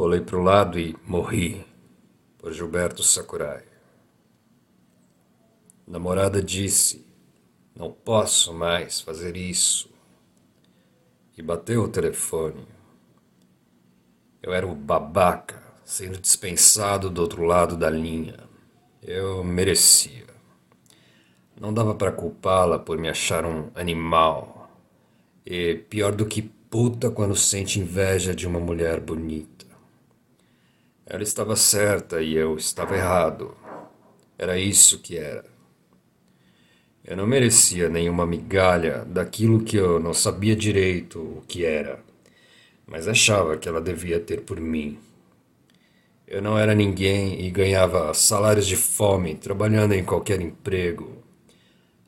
Rolei pro lado e morri, por Gilberto Sakurai. Namorada disse: Não posso mais fazer isso. E bateu o telefone. Eu era o babaca, sendo dispensado do outro lado da linha. Eu merecia. Não dava para culpá-la por me achar um animal. E pior do que puta quando sente inveja de uma mulher bonita. Ela estava certa e eu estava errado. Era isso que era. Eu não merecia nenhuma migalha daquilo que eu não sabia direito o que era, mas achava que ela devia ter por mim. Eu não era ninguém e ganhava salários de fome trabalhando em qualquer emprego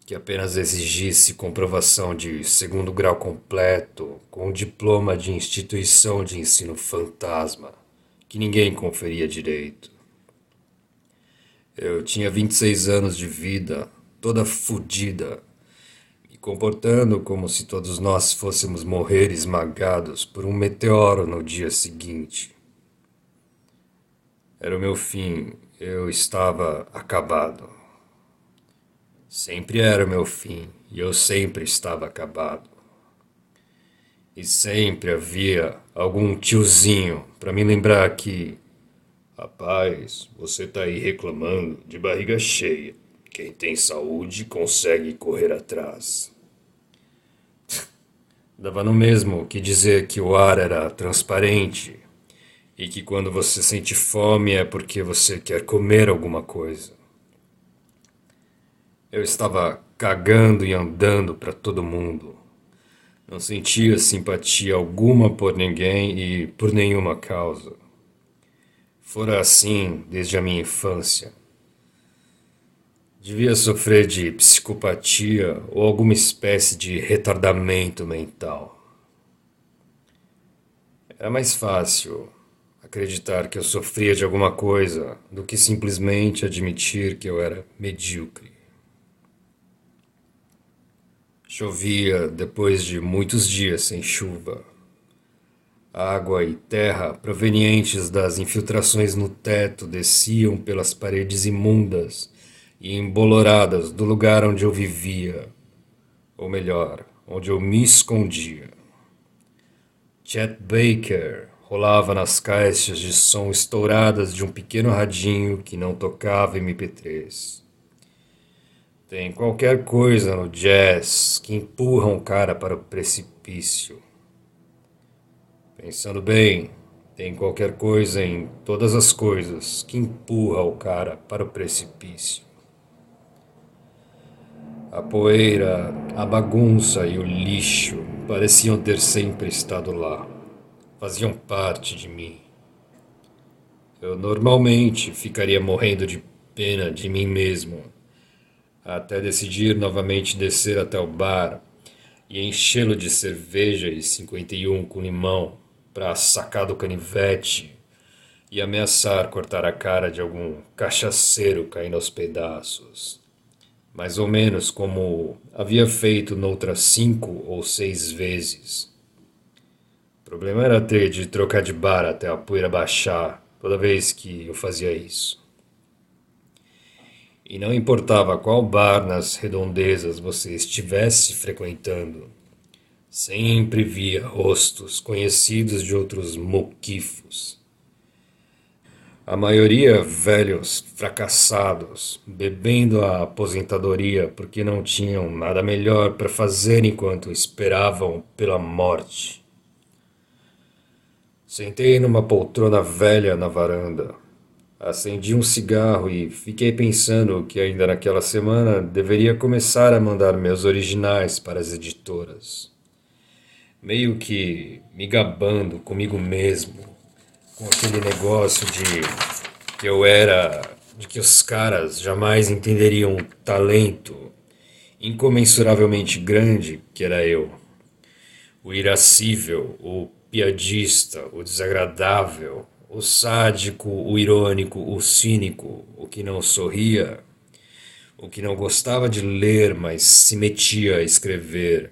que apenas exigisse comprovação de segundo grau completo com diploma de instituição de ensino fantasma que ninguém conferia direito. Eu tinha 26 anos de vida, toda fodida, me comportando como se todos nós fôssemos morrer esmagados por um meteoro no dia seguinte. Era o meu fim, eu estava acabado. Sempre era o meu fim e eu sempre estava acabado. E sempre havia algum tiozinho para me lembrar que. Rapaz, você tá aí reclamando de barriga cheia. Quem tem saúde consegue correr atrás. Dava no mesmo que dizer que o ar era transparente e que quando você sente fome é porque você quer comer alguma coisa. Eu estava cagando e andando para todo mundo não sentia simpatia alguma por ninguém e por nenhuma causa. Fora assim desde a minha infância. Devia sofrer de psicopatia ou alguma espécie de retardamento mental. Era mais fácil acreditar que eu sofria de alguma coisa do que simplesmente admitir que eu era medíocre. Chovia depois de muitos dias sem chuva. Água e terra provenientes das infiltrações no teto desciam pelas paredes imundas e emboloradas do lugar onde eu vivia, ou melhor, onde eu me escondia. Chet Baker rolava nas caixas de som estouradas de um pequeno radinho que não tocava MP3. Tem qualquer coisa no jazz que empurra um cara para o precipício. Pensando bem, tem qualquer coisa em todas as coisas que empurra o cara para o precipício. A poeira, a bagunça e o lixo pareciam ter sempre estado lá. Faziam parte de mim. Eu normalmente ficaria morrendo de pena de mim mesmo até decidir novamente descer até o bar e enchê-lo de cerveja e 51 com limão para sacar do canivete e ameaçar cortar a cara de algum cachaceiro caindo aos pedaços. Mais ou menos como havia feito noutras cinco ou seis vezes. O problema era ter de trocar de bar até a poeira baixar toda vez que eu fazia isso. E não importava qual bar nas redondezas você estivesse frequentando, sempre via rostos conhecidos de outros moquifos. A maioria velhos fracassados, bebendo a aposentadoria porque não tinham nada melhor para fazer enquanto esperavam pela morte. Sentei numa poltrona velha na varanda, Acendi um cigarro e fiquei pensando que ainda naquela semana deveria começar a mandar meus originais para as editoras. Meio que me gabando comigo mesmo, com aquele negócio de que eu era, de que os caras jamais entenderiam o talento incomensuravelmente grande que era eu. O irascível, o piadista, o desagradável, o sádico, o irônico, o cínico, o que não sorria, o que não gostava de ler, mas se metia a escrever,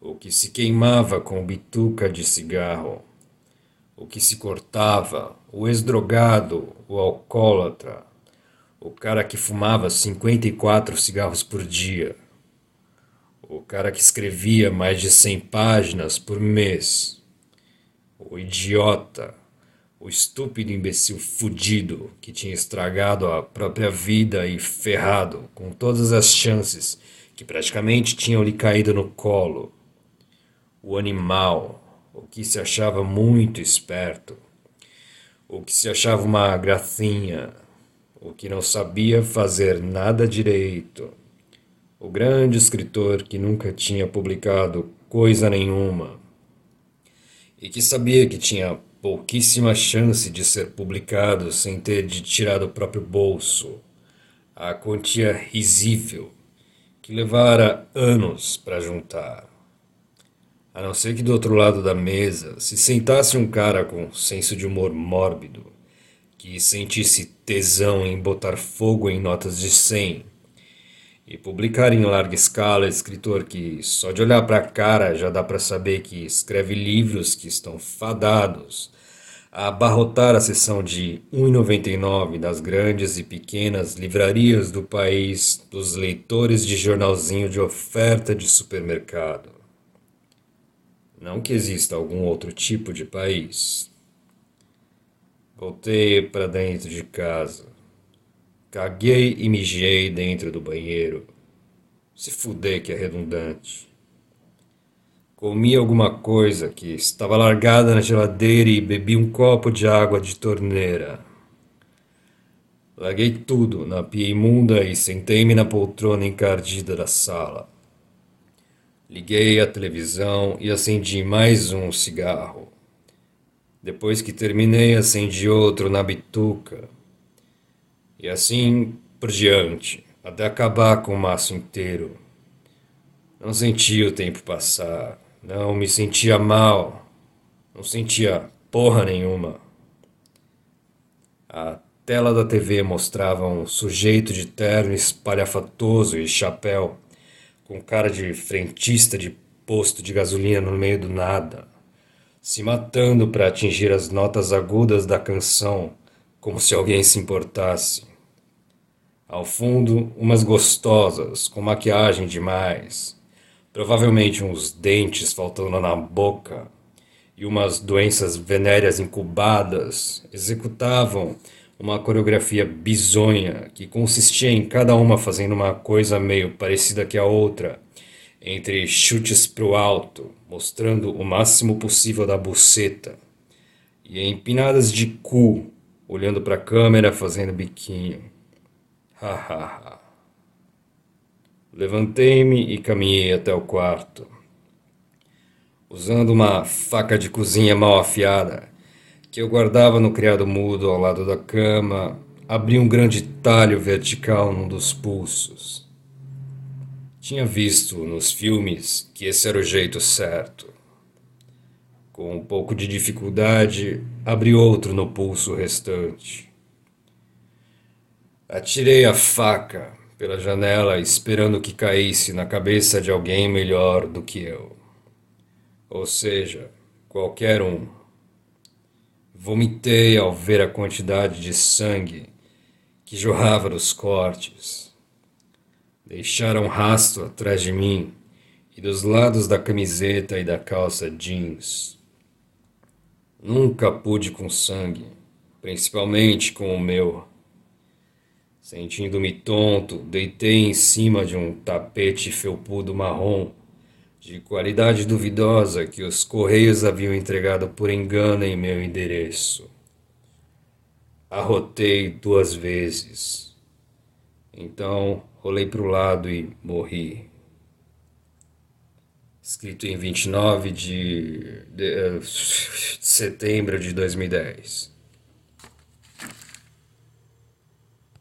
o que se queimava com bituca de cigarro, o que se cortava, o ex-drogado, o alcoólatra, o cara que fumava 54 cigarros por dia, o cara que escrevia mais de 100 páginas por mês, o idiota, o estúpido imbecil fudido que tinha estragado a própria vida e ferrado com todas as chances que praticamente tinham lhe caído no colo. O animal, o que se achava muito esperto, o que se achava uma gracinha, o que não sabia fazer nada direito, o grande escritor que nunca tinha publicado coisa nenhuma e que sabia que tinha pouquíssima chance de ser publicado sem ter de tirar do próprio bolso a quantia risível que levara anos para juntar. A não ser que do outro lado da mesa se sentasse um cara com senso de humor mórbido, que sentisse tesão em botar fogo em notas de cem e publicar em larga escala escritor que só de olhar para a cara já dá para saber que escreve livros que estão fadados a abarrotar a seção de 1,99 das grandes e pequenas livrarias do país dos leitores de jornalzinho de oferta de supermercado. Não que exista algum outro tipo de país. Voltei para dentro de casa Caguei e mijei dentro do banheiro. Se fuder que é redundante. Comi alguma coisa que estava largada na geladeira e bebi um copo de água de torneira. Larguei tudo na pia imunda e sentei-me na poltrona encardida da sala. Liguei a televisão e acendi mais um cigarro. Depois que terminei, acendi outro na bituca. E assim por diante, até acabar com o maço inteiro. Não sentia o tempo passar, não me sentia mal, não sentia porra nenhuma. A tela da TV mostrava um sujeito de terno espalhafatoso e chapéu, com cara de frentista de posto de gasolina no meio do nada, se matando para atingir as notas agudas da canção, como se alguém se importasse. Ao fundo, umas gostosas, com maquiagem demais, provavelmente uns dentes faltando na boca. E umas doenças venéreas incubadas, executavam uma coreografia bizonha que consistia em cada uma fazendo uma coisa meio parecida que a outra, entre chutes pro alto, mostrando o máximo possível da buceta, e empinadas de cu, olhando para a câmera fazendo biquinho. Ha ha ha. Levantei-me e caminhei até o quarto. Usando uma faca de cozinha mal afiada, que eu guardava no criado mudo ao lado da cama, abri um grande talho vertical num dos pulsos. Tinha visto nos filmes que esse era o jeito certo. Com um pouco de dificuldade, abri outro no pulso restante. Atirei a faca pela janela esperando que caísse na cabeça de alguém melhor do que eu. Ou seja, qualquer um. Vomitei ao ver a quantidade de sangue que jorrava dos cortes. Deixaram rastro atrás de mim e dos lados da camiseta e da calça jeans. Nunca pude com sangue, principalmente com o meu. Sentindo-me tonto, deitei em cima de um tapete felpudo marrom, de qualidade duvidosa que os correios haviam entregado por engano em meu endereço. Arrotei duas vezes. Então rolei para o lado e morri. Escrito em 29 de, de, de setembro de 2010.